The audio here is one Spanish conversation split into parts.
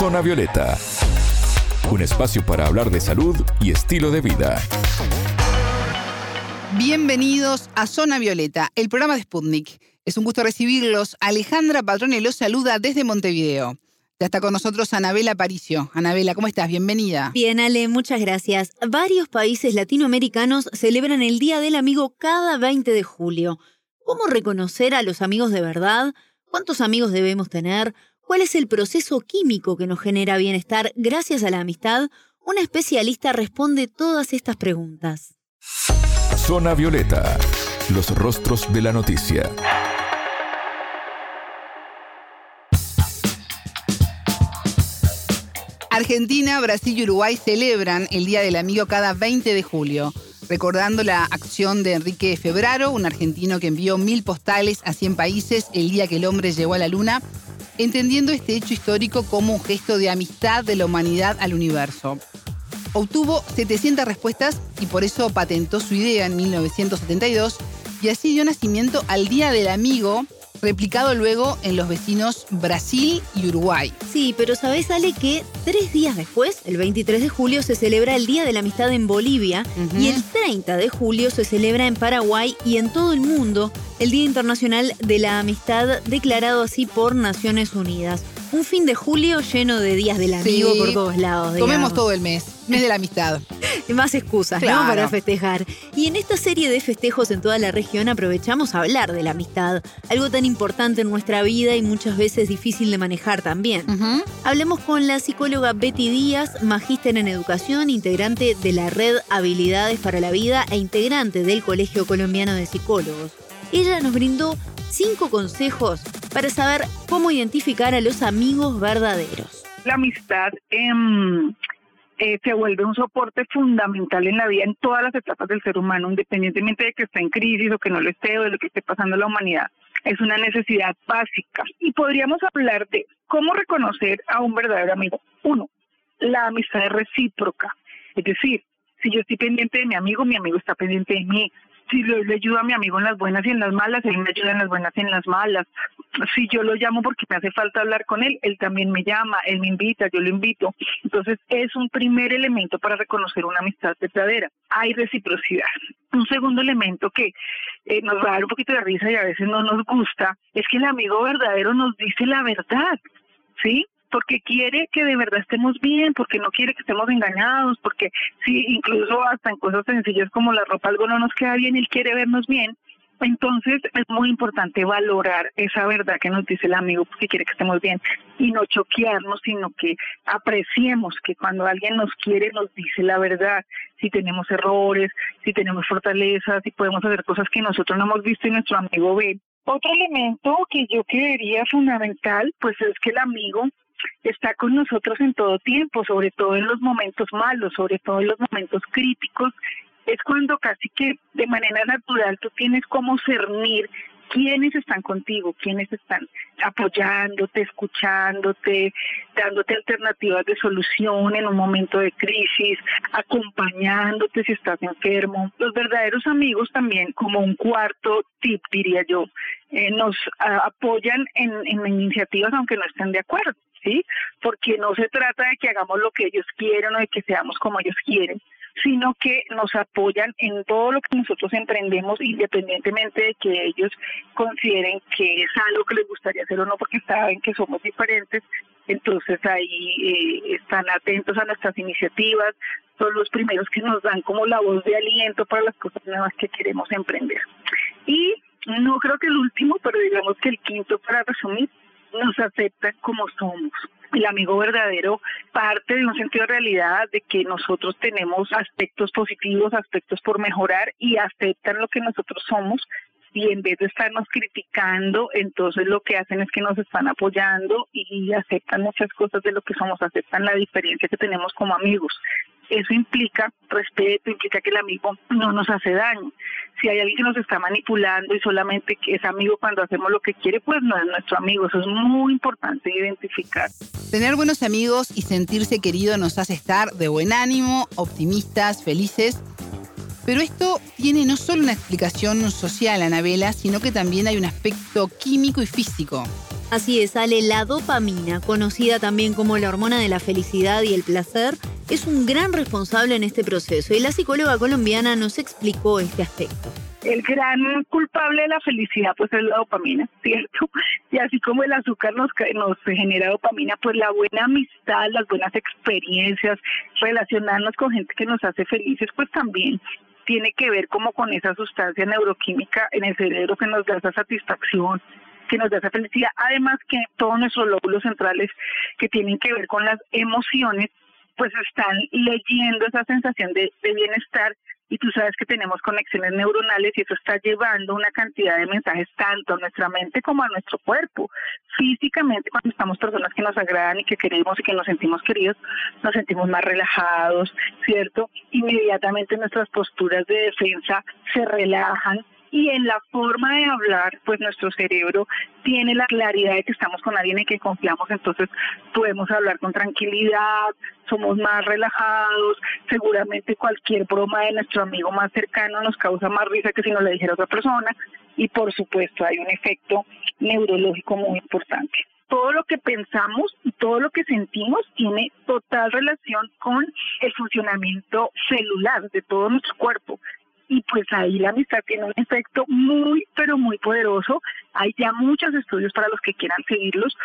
Zona Violeta, un espacio para hablar de salud y estilo de vida. Bienvenidos a Zona Violeta, el programa de Sputnik. Es un gusto recibirlos. Alejandra Patrone los saluda desde Montevideo. Ya está con nosotros Anabela Paricio. Anabela, ¿cómo estás? Bienvenida. Bien, Ale, muchas gracias. Varios países latinoamericanos celebran el Día del Amigo cada 20 de julio. ¿Cómo reconocer a los amigos de verdad? ¿Cuántos amigos debemos tener? ¿Cuál es el proceso químico que nos genera bienestar gracias a la amistad? Una especialista responde todas estas preguntas. Zona Violeta, los rostros de la noticia. Argentina, Brasil y Uruguay celebran el Día del Amigo cada 20 de julio, recordando la acción de Enrique Febraro, un argentino que envió mil postales a 100 países el día que el hombre llegó a la Luna, entendiendo este hecho histórico como un gesto de amistad de la humanidad al universo. Obtuvo 700 respuestas y por eso patentó su idea en 1972 y así dio nacimiento al Día del Amigo, replicado luego en los vecinos Brasil y Uruguay. Sí, pero ¿sabés, Ale, que tres días después, el 23 de julio, se celebra el Día de la Amistad en Bolivia y el 30 de julio se celebra en Paraguay y en todo el mundo el Día Internacional de la Amistad, declarado así por Naciones Unidas un fin de julio lleno de días del amigo por todos lados. Tomemos todo el mes, mes de la amistad. Más excusas, ¿no? Para festejar. Y en esta serie de festejos en toda la región aprovechamos a hablar de la amistad, algo tan importante en nuestra vida y muchas veces difícil de manejar también. Hablemos con la psicóloga Betty Díaz, magíster en educación, integrante de la red Habilidades para la Vida e integrante del Colegio Colombiano de Psicólogos. Ella nos brindó cinco consejos para saber cómo identificar a los amigos verdaderos. La amistad em, eh, se vuelve un soporte fundamental en la vida en todas las etapas del ser humano, independientemente de que esté en crisis o que no lo esté o de lo que esté pasando en la humanidad. Es una necesidad básica. Y podríamos hablar de cómo reconocer a un verdadero amigo. Uno, la amistad es recíproca. Es decir, si yo estoy pendiente de mi amigo, mi amigo está pendiente de mí si le, le ayudo a mi amigo en las buenas y en las malas, él me ayuda en las buenas y en las malas. Si yo lo llamo porque me hace falta hablar con él, él también me llama, él me invita, yo lo invito. Entonces es un primer elemento para reconocer una amistad verdadera. Hay reciprocidad. Un segundo elemento que eh, nos va a dar un poquito de risa y a veces no nos gusta es que el amigo verdadero nos dice la verdad. ¿Sí? porque quiere que de verdad estemos bien, porque no quiere que estemos engañados, porque si incluso hasta en cosas sencillas como la ropa algo no nos queda bien, él quiere vernos bien. Entonces es muy importante valorar esa verdad que nos dice el amigo porque quiere que estemos bien y no choquearnos, sino que apreciemos que cuando alguien nos quiere nos dice la verdad, si tenemos errores, si tenemos fortalezas, si podemos hacer cosas que nosotros no hemos visto y nuestro amigo ve. Otro elemento que yo creería fundamental, pues es que el amigo está con nosotros en todo tiempo, sobre todo en los momentos malos, sobre todo en los momentos críticos. Es cuando casi que de manera natural tú tienes como cernir quiénes están contigo, quiénes están apoyándote, escuchándote, dándote alternativas de solución en un momento de crisis, acompañándote si estás enfermo. Los verdaderos amigos también, como un cuarto tip, diría yo, eh, nos apoyan en, en iniciativas aunque no estén de acuerdo. ¿sí? Porque no se trata de que hagamos lo que ellos quieren o de que seamos como ellos quieren, sino que nos apoyan en todo lo que nosotros emprendemos, independientemente de que ellos consideren que es algo que les gustaría hacer o no, porque saben que somos diferentes. Entonces ahí eh, están atentos a nuestras iniciativas, son los primeros que nos dan como la voz de aliento para las cosas nuevas que queremos emprender. Y no creo que el último, pero digamos que el quinto para resumir, nos aceptan como somos. El amigo verdadero parte de un sentido de realidad de que nosotros tenemos aspectos positivos, aspectos por mejorar y aceptan lo que nosotros somos y en vez de estarnos criticando, entonces lo que hacen es que nos están apoyando y aceptan muchas cosas de lo que somos, aceptan la diferencia que tenemos como amigos. Eso implica respeto, implica que el amigo no nos hace daño. Si hay alguien que nos está manipulando y solamente es amigo cuando hacemos lo que quiere, pues no es nuestro amigo. Eso es muy importante identificar. Tener buenos amigos y sentirse querido nos hace estar de buen ánimo, optimistas, felices. Pero esto tiene no solo una explicación social, Anabela, sino que también hay un aspecto químico y físico. Así es, Ale, la dopamina, conocida también como la hormona de la felicidad y el placer, es un gran responsable en este proceso y la psicóloga colombiana nos explicó este aspecto. El gran culpable de la felicidad pues es la dopamina, ¿cierto? Y así como el azúcar nos, nos genera dopamina, pues la buena amistad, las buenas experiencias, relacionarnos con gente que nos hace felices, pues también tiene que ver como con esa sustancia neuroquímica en el cerebro que nos da esa satisfacción, que nos da esa felicidad. Además que todos nuestros lóbulos centrales que tienen que ver con las emociones, pues están leyendo esa sensación de, bienestar y tú sabes que tenemos conexiones neuronales y eso está llevando una cantidad de mensajes tanto a nuestra mente como a nuestro cuerpo. Físicamente, cuando estamos personas que nos agradan y que queremos y que nos sentimos queridos, nos sentimos más relajados, ¿cierto? Inmediatamente nuestras posturas de defensa se relajan y en la forma de hablar, pues nuestro cerebro tiene la claridad de que estamos con alguien en que confiamos, entonces podemos hablar con tranquilidad, somos más relajados, seguramente cualquier broma de nuestro amigo más cercano nos causa más risa que si nos le dijera otra persona y por supuesto hay un efecto neurológico muy importante. Todo lo que pensamos y todo lo que sentimos tiene total relación con el funcionamiento celular de todo nuestro cuerpo ahí la amistad tiene un efecto muy, pero muy poderoso. Hay ya muchos estudios para los que quieran seguirlos,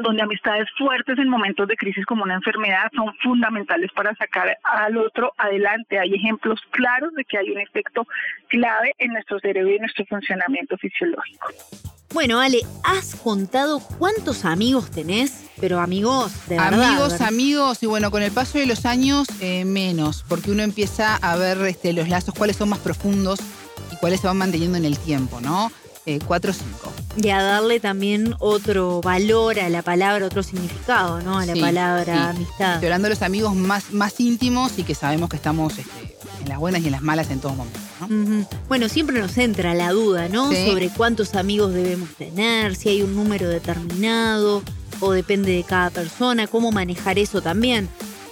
donde amistades fuertes en momentos de crisis como una enfermedad son fundamentales para sacar al otro adelante. Hay ejemplos claros de que hay un efecto clave en nuestro cerebro y en nuestro funcionamiento fisiológico. Bueno, Ale, ¿has contado cuántos amigos tenés? Pero amigos de verdad. Amigos, amigos, y bueno, con el paso de los años, eh, menos, porque uno empieza a ver este, los lazos, cuáles son más profundos y cuáles se van manteniendo en el tiempo, ¿no? Eh, cuatro o cinco. Y a darle también otro valor a la palabra, otro significado, ¿no? A la palabra amistad. Estoy hablando de los amigos más, más íntimos y que sabemos que estamos este, en las buenas y en las malas en Bueno, siempre nos entra la duda, ¿no? Sobre cuántos amigos debemos tener, si hay un número determinado o depende de cada persona, cómo manejar eso también.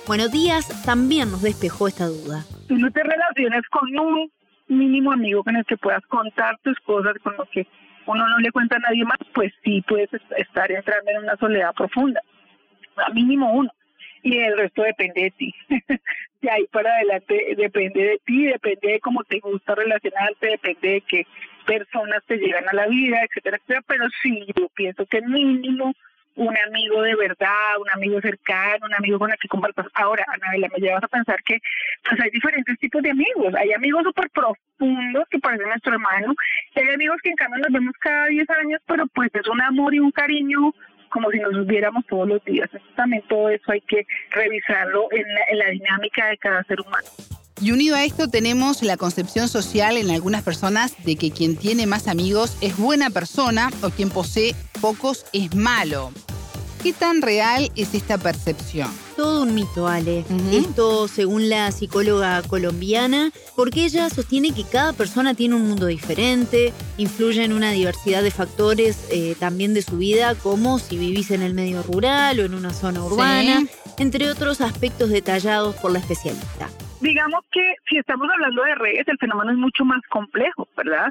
Bueno, Díaz también nos despejó esta duda. Tú no te relaciones con un mínimo amigo con el que puedas contar tus cosas, con lo que uno no le cuenta a nadie más, pues sí puedes estar entrando en una soledad profunda. A mínimo uno y el resto depende de ti. de ahí para adelante depende de ti, depende de cómo te gusta relacionarte, depende de qué personas te llegan a la vida, etcétera, etcétera. Pero sí, yo pienso que mínimo un amigo de verdad, un amigo cercano, un amigo con el que compartas. Ahora, Anabela, me llevas a pensar que pues hay diferentes tipos de amigos. Hay amigos súper profundos que parecen nuestro hermano. hay amigos que en cambio nos vemos cada 10 años, pero pues es un amor y un cariño como si nos viéramos todos los días. también todo eso hay que revisarlo en la, en la dinámica de cada ser humano. Y unido a esto tenemos la concepción social en algunas personas de que quien tiene más amigos es buena persona o quien posee pocos es malo. ¿Qué tan real es esta percepción? Todo un mito, Ale. Esto según la psicóloga colombiana, porque ella sostiene que cada persona tiene un mundo diferente, influye en una diversidad de factores eh, también de su vida, como si vivís en el medio rural o en una zona urbana, entre otros aspectos detallados por la especialista digamos que si estamos hablando de redes, el fenómeno es mucho más complejo, ¿verdad?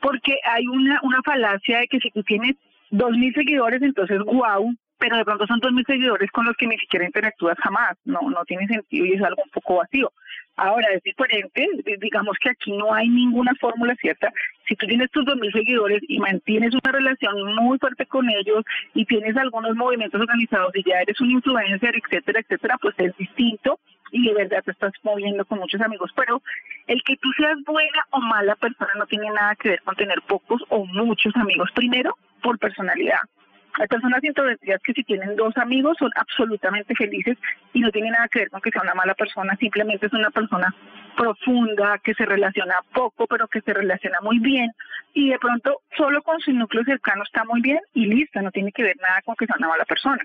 Porque hay una, una falacia de que si tú tienes dos mil seguidores, entonces wow, pero de pronto son dos mil seguidores con los que ni siquiera interactúas jamás, no, no tiene sentido y es algo un poco vacío. Ahora es diferente, digamos que aquí no hay ninguna fórmula cierta. Si tú tienes tus dos mil seguidores y mantienes una relación muy fuerte con ellos y tienes algunos movimientos organizados y ya eres un influencer, etcétera, etcétera, pues es distinto y de verdad te estás moviendo con muchos amigos. Pero el que tú seas buena o mala persona no tiene nada que ver con tener pocos o muchos amigos. Primero, por personalidad. Hay personas introvertidas que si tienen dos amigos son absolutamente felices y no tiene nada que ver con que sea una mala persona, simplemente es una persona profunda, que se relaciona poco, pero que se relaciona muy bien y de pronto solo con su núcleo cercano está muy bien y listo, no tiene que ver nada con que sea una mala persona.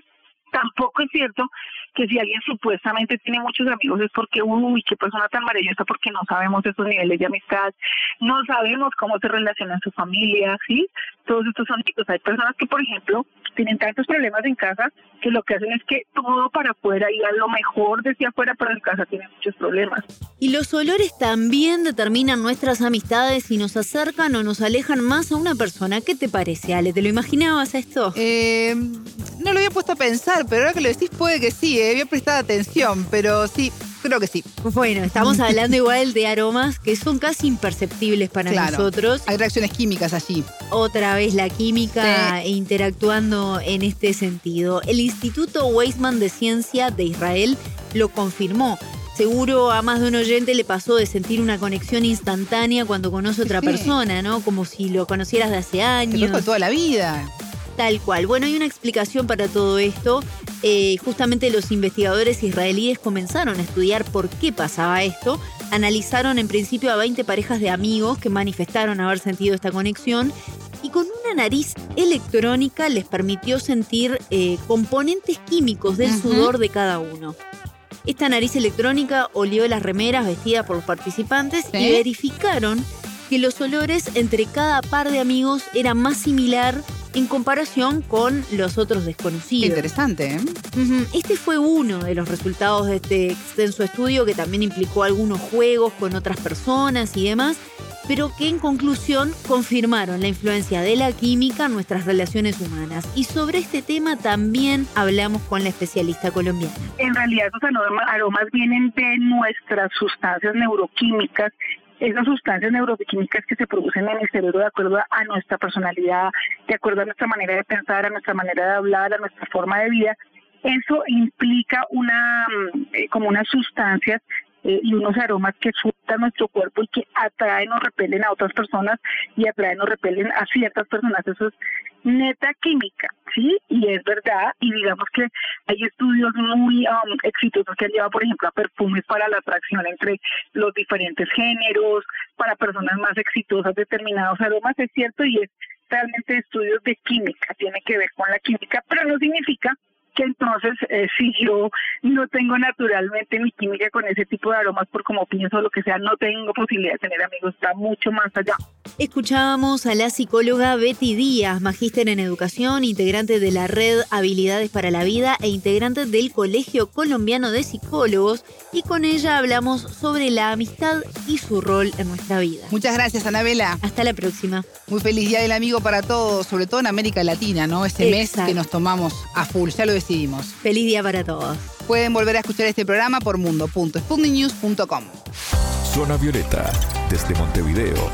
Tampoco es cierto que si alguien supuestamente tiene muchos amigos es porque, uy, qué persona tan maravillosa, porque no sabemos esos niveles de amistad, no sabemos cómo se relaciona su familia, ¿sí? Todos estos son chicos. Hay personas que, por ejemplo, tienen tantos problemas en casa que lo que hacen es que todo para afuera y a lo mejor decía afuera, pero en casa tienen muchos problemas. Y los olores también determinan nuestras amistades y nos acercan o nos alejan más a una persona. ¿Qué te parece, Ale? ¿Te lo imaginabas esto? Eh, no lo había puesto a pensar, pero ahora que lo decís puede que sí, eh, había prestado atención, pero sí, Creo que sí. Bueno, estamos hablando igual de aromas que son casi imperceptibles para nosotros. Hay reacciones químicas allí. Otra vez la química interactuando en este sentido. El Instituto Weizmann de Ciencia de Israel lo confirmó. Seguro a más de un oyente le pasó de sentir una conexión instantánea cuando conoce a otra persona, ¿no? Como si lo conocieras de hace años. De toda la vida. Tal cual. Bueno, hay una explicación para todo esto. Eh, justamente los investigadores israelíes comenzaron a estudiar por qué pasaba esto. Analizaron en principio a 20 parejas de amigos que manifestaron haber sentido esta conexión y con una nariz electrónica les permitió sentir eh, componentes químicos del sudor de cada uno. Esta nariz electrónica olió las remeras vestidas por los participantes y verificaron que los olores entre cada par de amigos eran más similar en comparación con los otros desconocidos. Interesante, ¿eh? Este fue uno de los resultados de este extenso estudio que también implicó algunos juegos con otras personas y demás, pero que en conclusión confirmaron la influencia de la química en nuestras relaciones humanas. Y sobre este tema también hablamos con la especialista colombiana. En realidad esos aromas vienen de nuestras sustancias neuroquímicas esas sustancias neuroquímicas que se producen en el cerebro de acuerdo a nuestra personalidad, de acuerdo a nuestra manera de pensar, a nuestra manera de hablar, a nuestra forma de vida, eso implica una mm, eh, como unas sustancias eh, y unos aromas que sueltan nuestro cuerpo y que atraen o repelen a otras personas y atraen o repelen a ciertas personas. Eso es neta química, ¿sí? Y es verdad, y digamos que hay estudios muy um, exitosos que han llevado, por ejemplo, a perfumes para la atracción entre los diferentes géneros, para personas más exitosas, determinados aromas, es cierto, y es realmente estudios de química, tiene que ver con la química, pero no significa que entonces eh, si yo no tengo naturalmente mi química con ese tipo de aromas por como pienso lo que sea, no tengo posibilidad de tener amigos, está mucho más allá. Escuchábamos a la psicóloga Betty Díaz, magíster en educación, integrante de la red Habilidades para la Vida e integrante del Colegio Colombiano de Psicólogos, y con ella hablamos sobre la amistad y su rol en nuestra vida. Muchas gracias, Anabela. Hasta la próxima. Muy feliz Día del Amigo para todos, sobre todo en América Latina, ¿no? Ese mes que nos tomamos a full, ya lo decidimos. Feliz día para todos. Pueden volver a escuchar este programa por mundo.sputniknews.com. Zona Violeta, desde Montevideo,